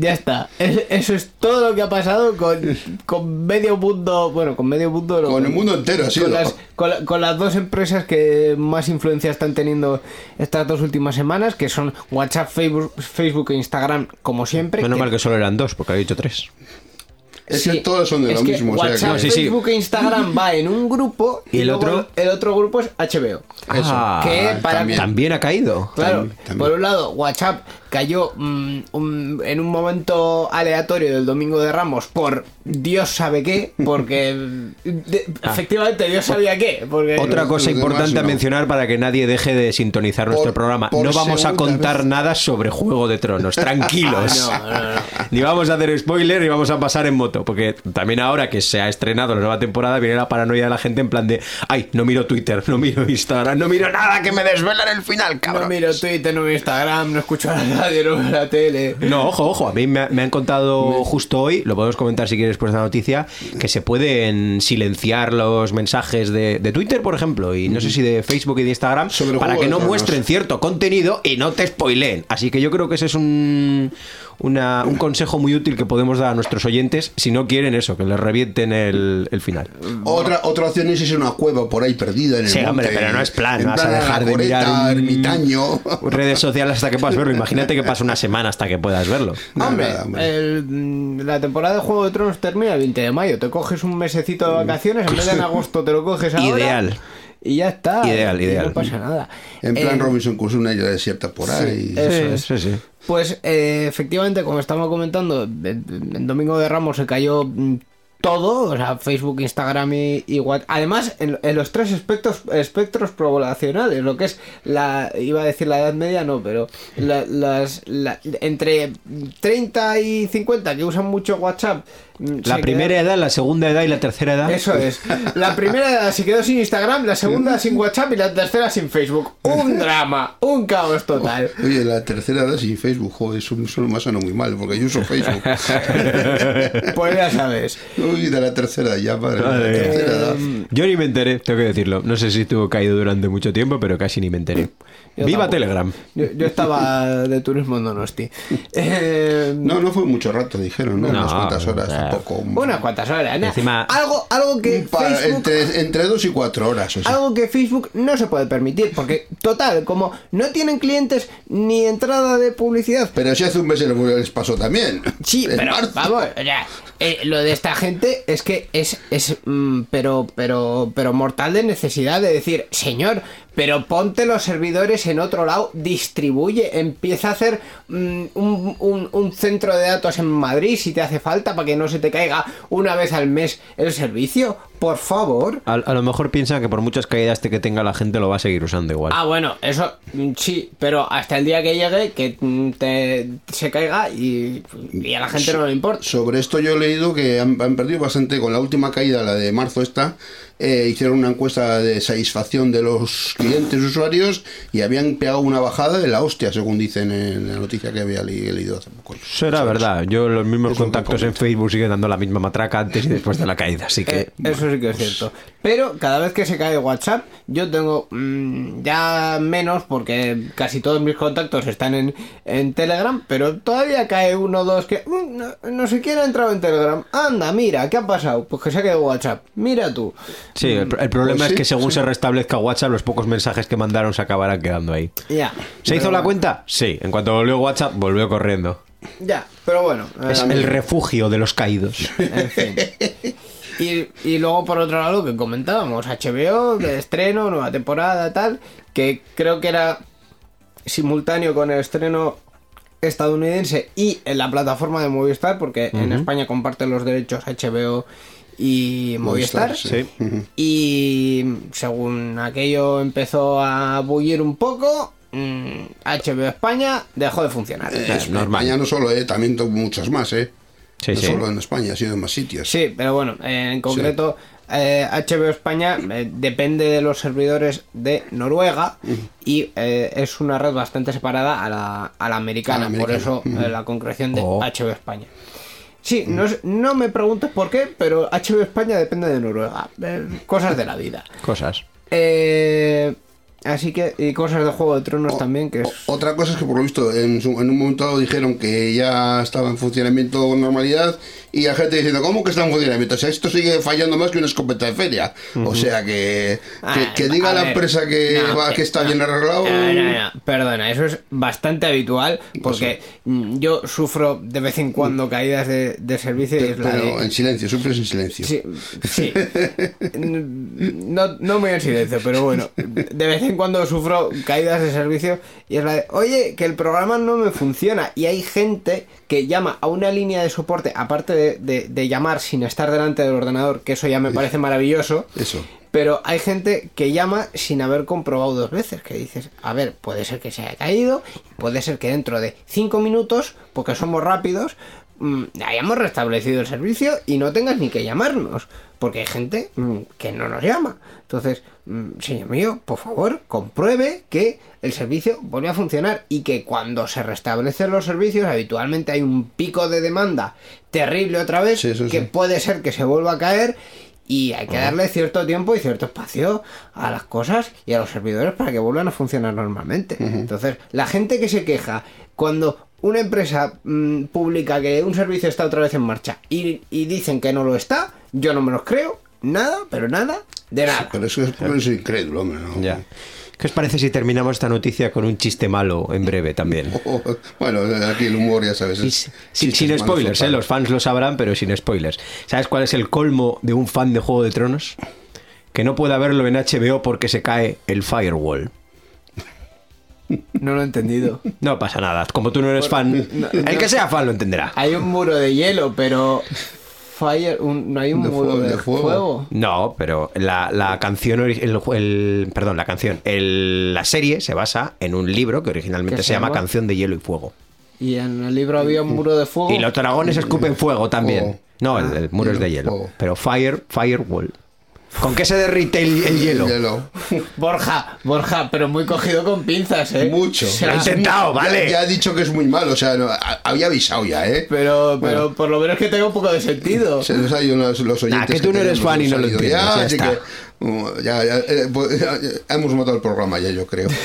Ya está. Es- eso es todo lo que ha pasado con, con medio mundo. Bueno, con medio mundo. Con el mundo entero ha sido. Con las, con la- con las dos empresas que más influencia están teniendo estas dos últimas semanas, que son WhatsApp, Facebook, Facebook e Instagram, como siempre. Menos que- mal que solo eran dos, porque había dicho tres. Es que Sí, todos son de es lo que mismo. o sea que- WhatsApp, No, sí, sí. Facebook e Instagram va en un grupo ¿Y el otro? el otro grupo es HBO. Ah, que para también. También ha caído. Claro, También, también. por un lado, WhatsApp cayó mm, un- en un momento aleatorio del Domingo de Ramos por Dios sabe qué, porque efectivamente Dios sabía qué. Porque, Otra cosa importante a no. mencionar para que nadie deje de sintonizar nuestro programa. No vamos a contar vez. nada sobre Juego de Tronos. Tranquilos. No, no, no. Ni vamos a hacer spoiler ni vamos a pasar en moto. Porque también ahora que se ha estrenado la nueva temporada viene la paranoia de la gente en plan de ay, no miro Twitter, no miro Instagram, no miro nada que me desvelan el final, cabrón. No miro Twitter, no miro Instagram, no escucho la radio, no veo la tele. No, ojo, ojo. A mí me, me han contado justo hoy, lo podemos comentar si quieres de la noticia, que se pueden silenciar los mensajes de, de Twitter, por ejemplo, y no sé si de Facebook y de Instagram, Sobre para que no muestren cierto contenido y no te spoileen. Así que yo creo que ese es un, una- un consejo muy útil que podemos dar a nuestros oyentes si no quieren eso, que les revienten el, el final. Otra, otra opción es irse a una cueva por ahí perdida en el Sí, monte. hombre, pero no es plan, vas a dejar de mirar un- ermitaño. Redes sociales hasta que puedas verlo. Imagínate que pasa una semana hasta que puedas verlo. Hombre, nada, hombre. el- mm, la temporada de Juego de Tronos termina el 20 de mayo. Te coges un mesecito de vacaciones, en vez de en agosto te lo coges ahora. Ideal. Y ya está. Ideal, y ideal. No pasa nada. En plan Eh, Robinson Crusoe, una isla desierta por ahí. Eso es. sí, sí. Pues eh, efectivamente, como estamos comentando, el, Domingo de Ramos se cayó mm, todo, o sea, Facebook, Instagram y, y WhatsApp. Además, en, en los tres espectros, espectros poblacionales, lo que es la, iba a decir la edad media, no, pero la- las, la- entre 30 y 50 que usan mucho WhatsApp. Mm, La se primera edad, la segunda edad y la tercera edad. Eso es. La primera edad se quedó sin Instagram, la segunda sin WhatsApp y la tercera sin Facebook. Un drama, un caos total. Oye, la tercera edad sin Facebook, joder, eso, eso me suena muy mal, porque yo uso Facebook. Pues ya sabes. Uy, de la tercera ya, padre. Madre la mía. tercera edad. Yo ni me enteré, tengo que decirlo. No sé si estuvo caído durante mucho tiempo, pero casi ni me enteré. Yo Viva tampoco. Telegram. Yo, yo estaba de turismo en Donosti. Eh, No, no fue mucho rato, dijeron, ¿no? No, Unas cuantas horas, tampoco. unas cuantas horas. ¿no? Encima- Algo, algo que Facebook... entre, entre dos y cuatro horas, o sea. Algo que Facebook no se puede permitir, porque, total, como no tienen clientes ni entrada de publicidad, Pero si hace un mes les pasó también. Sí, pero marzo. vamos, sea, eh, lo de esta gente es que es, es mm, pero, pero, pero mortal de necesidad de decir, señor, pero ponte los servidores en otro lado, distribuye, empieza a hacer mm, un, un- un centro de datos en Madrid si te hace falta para que no se te caiga una vez al mes el servicio, por favor. A, a lo mejor piensan que por muchas caídas que tenga la gente lo va a seguir usando igual. Ah, bueno, eso mm, sí, pero hasta el día que llegue, que mm, te, se caiga y, y a la gente no le importa. Sobre esto yo he leído que han, han perdido bastante con la última caída, la de marzo esta, eh, hicieron una encuesta de satisfacción de los clientes usuarios y habían pegado una bajada de la hostia, según dicen en la noticia que había le- leído hace poco. Será verdad. Yo los mismos Es lo que contactos en. Facebook siguen dando la misma matraca antes y después de la caída. Así que... Eh, eso sí que es cierto. Pero cada vez que se cae WhatsApp, yo tengo mm, ya menos porque casi todos mis contactos están en, en Telegram, pero todavía cae uno o dos que mm, no, no sé quién ha entrado en Telegram. Anda, mira, ¿qué ha pasado? Pues que se ha caído WhatsApp. Mira tú. Sí, el, el problema Pues es sí, que según sí. se restablezca WhatsApp, los pocos mensajes que mandaron se acabarán quedando ahí. Ya. ¿Se hizo la cuenta? Sí. En cuanto volvió WhatsApp, volvió corriendo. Ya, pero bueno. Es eh, el refugio de los caídos. En fin. Y, y luego por otro lado lo que comentábamos, HBO, de estreno, nueva temporada, tal, que creo que era simultáneo con el estreno estadounidense y en la plataforma de Movistar, porque en España comparten los derechos HBO y Movistar. Movistar, sí. Ujú. Y según aquello empezó a bullir un poco, mm, HBO España dejó de funcionar. Eh, Es normal. España no solo, eh, también muchos más, ¿eh? Sí, no sí. solo en España, sino en más sitios. Sí, pero bueno, eh, en concreto, eh, HBO España eh, depende de los servidores de Noruega y eh, es una red bastante separada a la, a la americana, A la por eso eh, la concreción de Oh. HBO España. Sí, no, es- no me preguntes por qué, pero HBO España depende de Noruega. Eh, cosas de la vida. Cosas. Eh, así que, y cosas de Juego de Tronos también, que es... Otra cosa es que por lo visto en, su- en un momento dado dijeron que ya estaba en funcionamiento con normalidad y la gente diciendo, ¿cómo que está en funcionamiento? O sea, esto sigue fallando más que una escopeta de feria. O sea, que, que, Ah, que diga a la ver, empresa que, no, va- que está bien arreglado. No, no, no, Perdona, eso es bastante habitual porque mm, yo sufro de vez en cuando caídas de, de servicio y es la Pero de- en silencio, sufres en silencio. Sí, sí. No, no muy en silencio, pero bueno, de vez en cuando sufro caídas de servicio y es la de, oye, que el programa no me funciona. Y hay gente que llama a una línea de soporte, aparte de, de- de llamar sin estar delante del ordenador, que eso ya me parece maravilloso. Eso. Pero hay gente que llama sin haber comprobado dos veces, que dices, a ver, puede ser que se haya caído, puede ser que dentro de cinco minutos, porque somos rápidos, mm, hayamos restablecido el servicio y no tengas ni que llamarnos, porque hay gente mm, que no nos llama. Entonces, mm, señor mío, por favor, compruebe que el servicio vuelve a funcionar y que cuando se restablecen los servicios, habitualmente hay un pico de demanda terrible otra vez, Sí, que sí. puede ser que se vuelva a caer y hay que darle cierto tiempo y cierto espacio a las cosas y a los servidores para que vuelvan a funcionar normalmente. Entonces, la gente que se queja cuando una empresa mm, publica que un servicio está otra vez en marcha y, y dicen que no lo está, yo no me los creo, nada, pero nada, de nada. Pero eso es incrédulo, hombre. ¿no? Ya. ¿Qué os parece si terminamos esta noticia con un chiste malo en breve también? O- bueno, aquí el humor, ya sabes. Es- si- sin, sin spoilers, ¿eh? los fans lo sabrán, pero sin spoilers. ¿Sabes cuál es el colmo de un fan de Juego de Tronos? Que no pueda verlo en HBO porque se cae el firewall. No lo he entendido. No pasa nada, como tú no eres fan, el que sea fan lo entenderá. Hay un muro de hielo, pero... Fire, un- no hay un De muro fuego, de, de fuego. fuego. No, pero la, la canción, el, el- perdón, la canción, el- la serie se basa en un libro que originalmente ¿Qué se, se llama llama? Canción de Hielo y Fuego. Y en el libro había un muro de fuego. Y los dragones escupen fuego también. Fuego. No, el, el muro es de hielo. Fuego. Pero fire, firewall. ¿Con qué se derrite el, el hielo? Hielo. Borja, Borja, pero muy cogido con pinzas, ¿eh? Mucho. Se Lo la- intentado, vale. Ya, ha dicho que es muy malo, o sea, no, a- había avisado ya, ¿eh? Pero, pero por lo menos que tenga un poco de sentido. Se nos ha ido los, los oyentes. Nah, que tú no eres fan y no ha lo entiendes, ya así está. que, mm, ya, ya, eh, pues, ya, ya, hemos matado el programa ya, yo creo.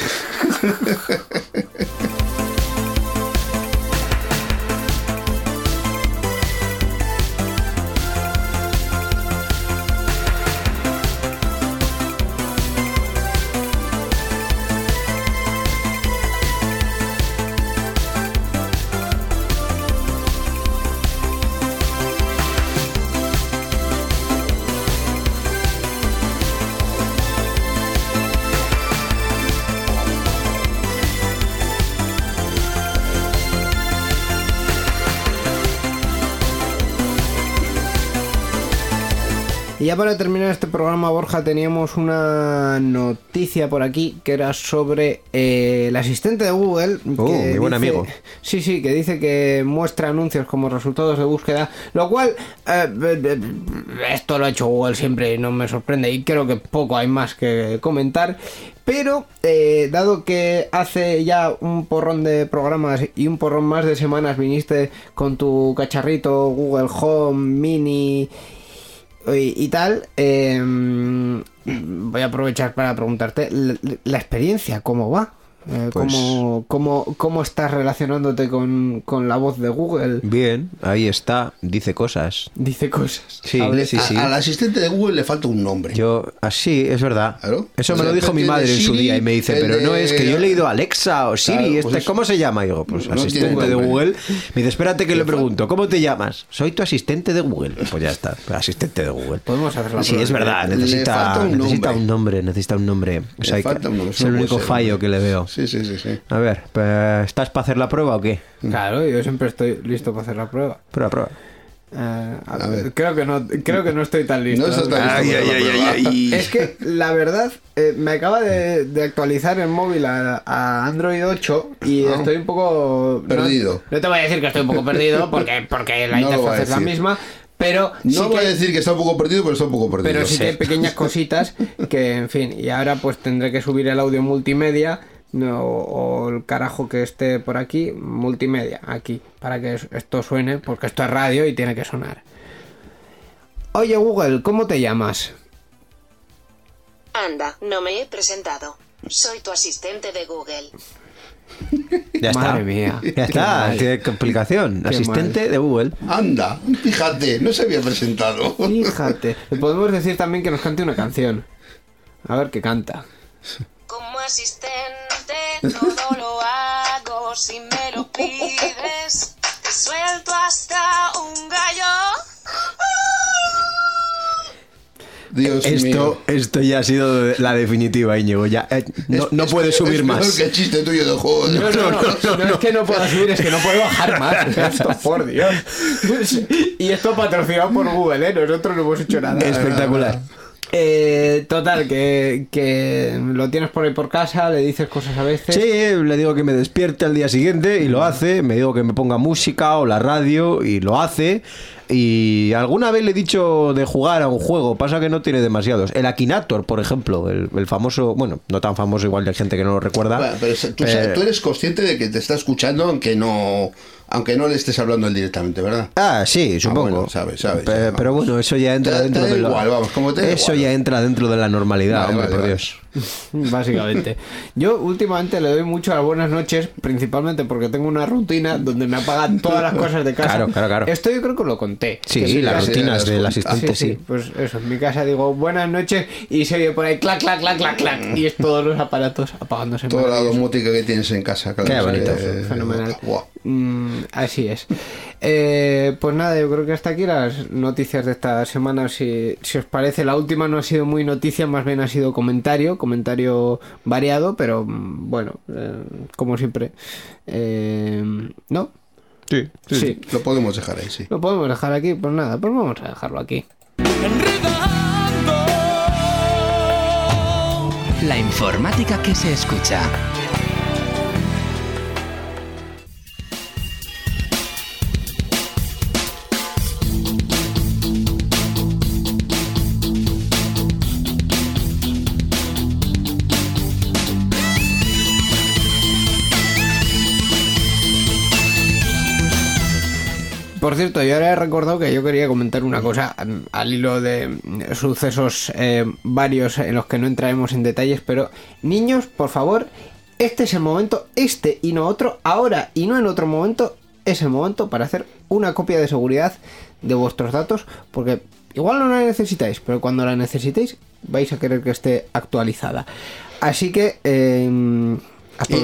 ya para terminar este programa, Borja, teníamos una noticia por aquí que era sobre eh, el asistente de Google. Que mi buen amigo. Sí, sí, que dice que muestra anuncios como resultados de búsqueda, lo cual eh, esto lo ha hecho Google siempre y no me sorprende y creo que poco hay más que comentar. Pero, eh, dado que hace ya un porrón de programas y un porrón más de semanas viniste con tu cacharrito Google Home Mini y, tal, eh, voy a aprovechar para preguntarte la experiencia, ¿cómo va? Eh, Pues- ¿cómo, cómo, cómo estás relacionándote con, con la voz de Google? Bien, ahí está, dice cosas. Dice cosas. Sí, Hable- sí, A-. Al asistente de Google le falta un nombre. Yo, así, es verdad. Claro. Eso O me sea, lo dijo mi madre en su Siri, día y me dice, pero no de- es que yo he leído Alexa o Siri, Claro, pues este. ¿cómo se llama? Y digo, pues No asistente de. Google. Me dice, espérate que le pregunto, ¿cómo te llamas? Soy tu asistente de Google. Pues ya está, asistente de Google. Podemos hacer la Sí, es verdad, necesita, necesita nombre. un nombre, necesita un nombre. O sea, que- un nombre, es el no único fallo que le veo. Sí, sí, sí, sí. A ver, pues, ¿estás para hacer la prueba o qué? Claro, yo siempre estoy listo para hacer la prueba. Prueba, prueba. Eh, a A ver, ver. Creo que no, creo que no estoy tan listo. No estás tan listo Ay, ay. Es que la verdad, eh, me acaba de, de actualizar el móvil a, a Android 8 y Ah. estoy un poco... Perdido. No, te voy a decir que estoy un poco perdido porque, porque la interfaz es la misma, pero No sí voy que, a decir que está un poco perdido, pero está un poco perdido. pero sí que hay pequeñas cositas que, en fin, y ahora pues tendré que subir el audio multimedia no, o el carajo que esté por aquí, multimedia, aquí, para que es- esto suene, porque esto es radio y tiene que sonar. Oye Google, ¿cómo te llamas? Anda, no me he presentado. Soy tu asistente de Google. Ya está. Madre mía. Ya Qué está. Qué complicación. Qué Asistente de Google. Anda, fíjate, no se había presentado. Fíjate. Le podemos decir también que nos cante una canción. A ver qué canta. Como asistente todo lo hago si me lo pides. Te suelto hasta un gallo. Dios Esto, mío. esto ya ha sido la definitiva, Íñigo. Ya, eh, no, Es- no es puede peor- subir es peor más. que el chiste tuyo de juego. de- No, no, no, no, es que no puedo subir, es que no puedo bajar más. Esto, por Dios. Y esto patrocinado por Google, ¿eh? Nosotros no hemos hecho nada. Espectacular. Eh, total, que, que lo tienes por ahí por casa, le dices cosas a veces. Sí, le digo que me despierte al día siguiente y lo hace. Me digo que me ponga música o la radio y lo hace. Y alguna vez le he dicho de jugar a un juego, pasa que no tiene demasiados. El Akinator, por ejemplo, el, el famoso, bueno, no tan famoso, igual hay gente que no lo recuerda. Bueno, pero tú, Eh, tú eres consciente de que te está escuchando aunque no aunque no le estés hablando él directamente, ¿verdad? Ah, sí, supongo. bueno, sabes, sabes, Pe- ya, pero vamos. bueno, eso ya entra Te- te dentro da de igual, vamos, como te Eso igual. ya entra dentro de la normalidad, Vale, hombre, vale, por vale. Dios. Básicamente. Yo últimamente le doy mucho las buenas noches, principalmente porque tengo una rutina donde me apagan todas las cosas de casa. Claro, claro, claro. Esto yo creo que lo conté. Sí, en mi las rutinas sí, del sí, asistente, sí. Pues eso, en mi casa digo buenas noches y se oye por ahí clac, clac, clac, clac, clac. Y es todos los aparatos apagándose. Toda la domótica que tienes en casa, claro. Qué bonito. Eh, Fenomenal. Mm, así es. Eh, pues nada, yo creo que hasta aquí las noticias de esta semana. Si, si os parece, la última no ha sido muy noticia, más bien ha sido comentario, comentario variado, pero mm, bueno, eh, como siempre. Eh, ¿No? Sí, Sí. Lo podemos dejar ahí, sí. ¿Lo podemos dejar aquí? Pues nada, pues vamos a dejarlo aquí. La informática que se escucha. Por cierto, yo ahora he recordado que yo quería comentar una cosa al hilo de sucesos eh, varios en los que no entraremos en detalles, pero niños, por favor, este es el momento, este y no otro, ahora y no en otro momento, es el momento para hacer una copia de seguridad de vuestros datos, porque igual no la necesitáis, pero cuando la necesitéis vais a querer que esté actualizada. Así que... eh,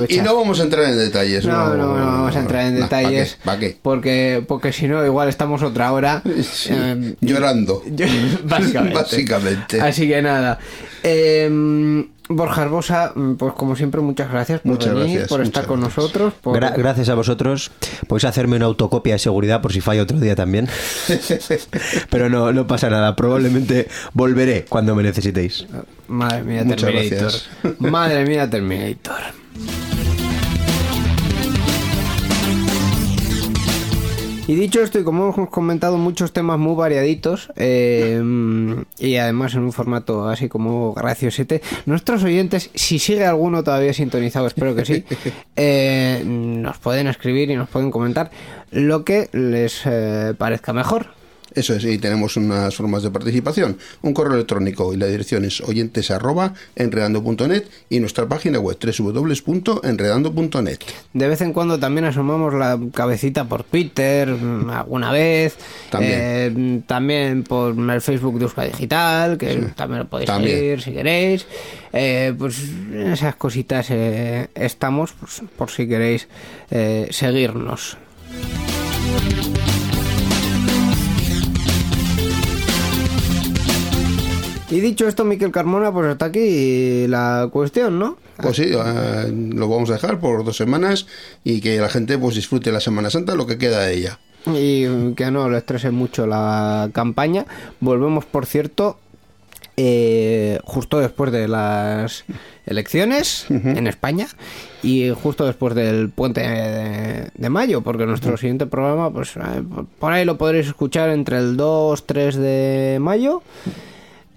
Y, no vamos a entrar en detalles. No, no, no vamos a entrar en No, detalles. ¿Para qué? Porque, porque si no, igual estamos otra hora. Sí, eh, llorando. yo- básicamente. Básicamente. Así que nada. Eh, Borja Arbosa, pues como siempre, muchas gracias por Muchas venir, gracias, por estar con gracias. nosotros. por- Gra- gracias a vosotros. Podéis hacerme una autocopia de seguridad por si falla otro día también. Pero no, no pasa nada. Probablemente volveré cuando me necesitéis. Madre mía, Muchas Terminator. gracias. Madre mía, Terminator. Y dicho esto, y como hemos comentado muchos temas muy variaditos, eh, y además en un formato así como graciosete, nuestros oyentes, si sigue alguno todavía sintonizado, espero que sí, eh, nos pueden escribir y nos pueden comentar lo que les eh, parezca mejor. Eso es, y tenemos unas formas de participación. Un correo electrónico y la dirección es oyentes arroba enredando.net y nuestra página web www.enredando.net. De vez en cuando también asomamos la cabecita por Twitter, mm, alguna vez. También. Eh, también por el Facebook de Euska Digital, que también lo podéis También. seguir si queréis. Eh, pues en esas cositas eh, estamos, pues, por si queréis seguirnos. Y dicho esto, Miquel Carmona, pues hasta aquí la cuestión, ¿no? Pues sí, eh, lo vamos a dejar por dos semanas y que la gente pues disfrute la Semana Santa lo que queda de ella. y que no le estrese mucho la campaña. Volvemos, por cierto, eh, justo después de las elecciones en España y justo después del puente de, de mayo, porque nuestro siguiente programa, pues eh, por ahí lo podréis escuchar entre el 2, 3 de mayo.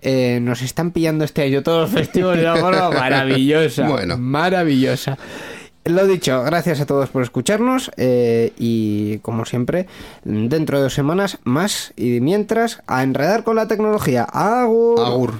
Eh, nos están pillando este año todos los festivos de una forma maravillosa. Bueno. Maravillosa. Lo dicho, gracias a todos por escucharnos eh, y como siempre, dentro de dos semanas más y mientras, a enredar con la tecnología. Agur. Agur.